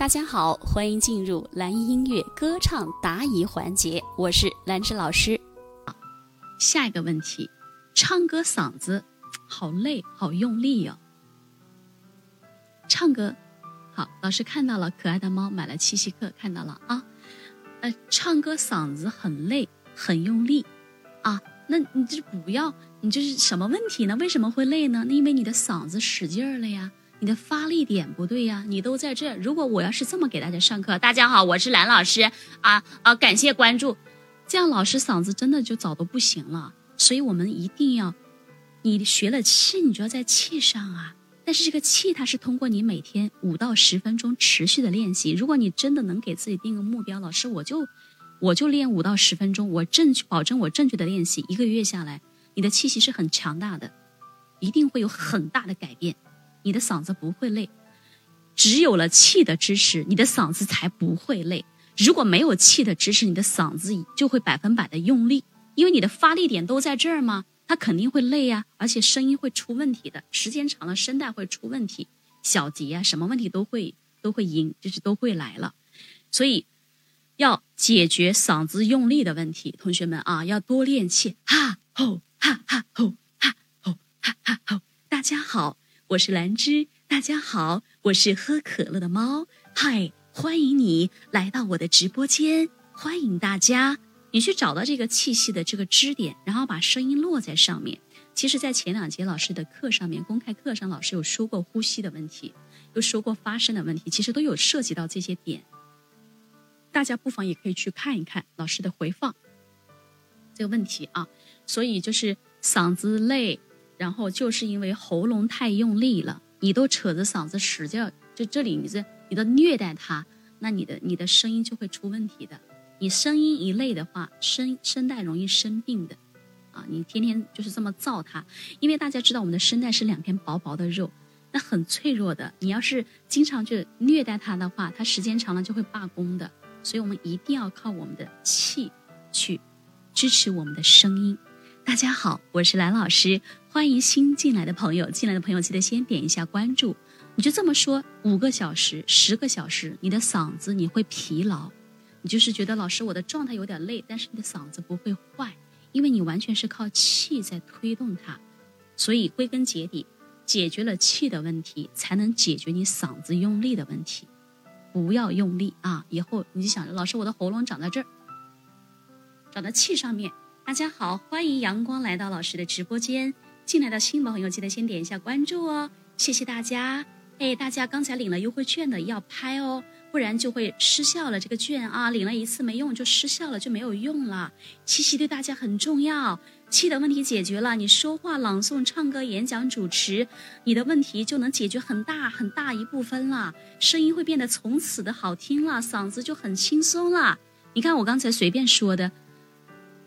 大家好，欢迎进入蓝音音乐歌唱答疑环节，我是兰芝老师。下一个问题，唱歌嗓子好累，好用力哟。唱歌好，老师看到了，可爱的猫买了七夕课，看到了啊。呃，唱歌嗓子很累，很用力啊。那你这不要，你这是什么问题呢？为什么会累呢？那因为你的嗓子使劲儿了呀。你的发力点不对呀，你都在这。如果我要是这么给大家上课，大家好，我是兰老师啊啊，感谢关注，这样老师嗓子真的就早都不行了。所以我们一定要，你学了气，你就要在气上啊。但是这个气它是通过你每天五到十分钟持续的练习。如果你真的能给自己定个目标，老师我就我就练五到十分钟，我正保证我正确的练习，一个月下来，你的气息是很强大的，一定会有很大的改变。你的嗓子不会累，只有了气的支持，你的嗓子才不会累。如果没有气的支持，你的嗓子就会百分百的用力，因为你的发力点都在这儿嘛，它肯定会累呀，而且声音会出问题的。时间长了，声带会出问题，小结啊，什么问题都会都会赢，就是都会来了。所以要解决嗓子用力的问题，同学们啊，要多练气，哈吼哈哈吼哈吼哈哈吼。大家好。我是兰芝，大家好，我是喝可乐的猫，嗨，欢迎你来到我的直播间，欢迎大家，你去找到这个气息的这个支点，然后把声音落在上面。其实，在前两节老师的课上面，公开课上，老师有说过呼吸的问题，又说过发声的问题，其实都有涉及到这些点，大家不妨也可以去看一看老师的回放这个问题啊。所以就是嗓子累。然后就是因为喉咙太用力了，你都扯着嗓子使劲，就这里你这你都虐待它，那你的你的声音就会出问题的。你声音一累的话，声声带容易生病的，啊，你天天就是这么造它，因为大家知道我们的声带是两片薄薄的肉，那很脆弱的。你要是经常去虐待它的话，它时间长了就会罢工的。所以我们一定要靠我们的气去支持我们的声音。大家好，我是兰老师。欢迎新进来的朋友，进来的朋友记得先点一下关注。你就这么说，五个小时、十个小时，你的嗓子你会疲劳，你就是觉得老师我的状态有点累，但是你的嗓子不会坏，因为你完全是靠气在推动它。所以归根结底，解决了气的问题，才能解决你嗓子用力的问题。不要用力啊！以后你就想着，老师我的喉咙长在这儿，长在气上面。大家好，欢迎阳光来到老师的直播间。进来的新朋友记得先点一下关注哦，谢谢大家。哎，大家刚才领了优惠券的要拍哦，不然就会失效了。这个券啊，领了一次没用就失效了，就没有用了。七夕对大家很重要，气的问题解决了，你说话、朗诵、唱歌、演讲、主持，你的问题就能解决很大很大一部分了，声音会变得从此的好听了，嗓子就很轻松了。你看我刚才随便说的，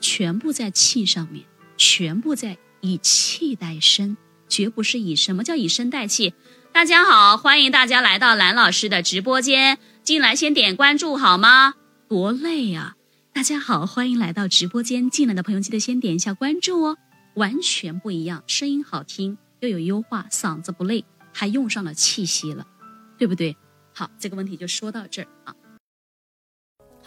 全部在气上面，全部在。以气代声，绝不是以什么叫以声代气？大家好，欢迎大家来到蓝老师的直播间，进来先点关注好吗？多累啊！大家好，欢迎来到直播间，进来的朋友记得先点一下关注哦。完全不一样，声音好听，又有优化，嗓子不累，还用上了气息了，对不对？好，这个问题就说到这儿啊。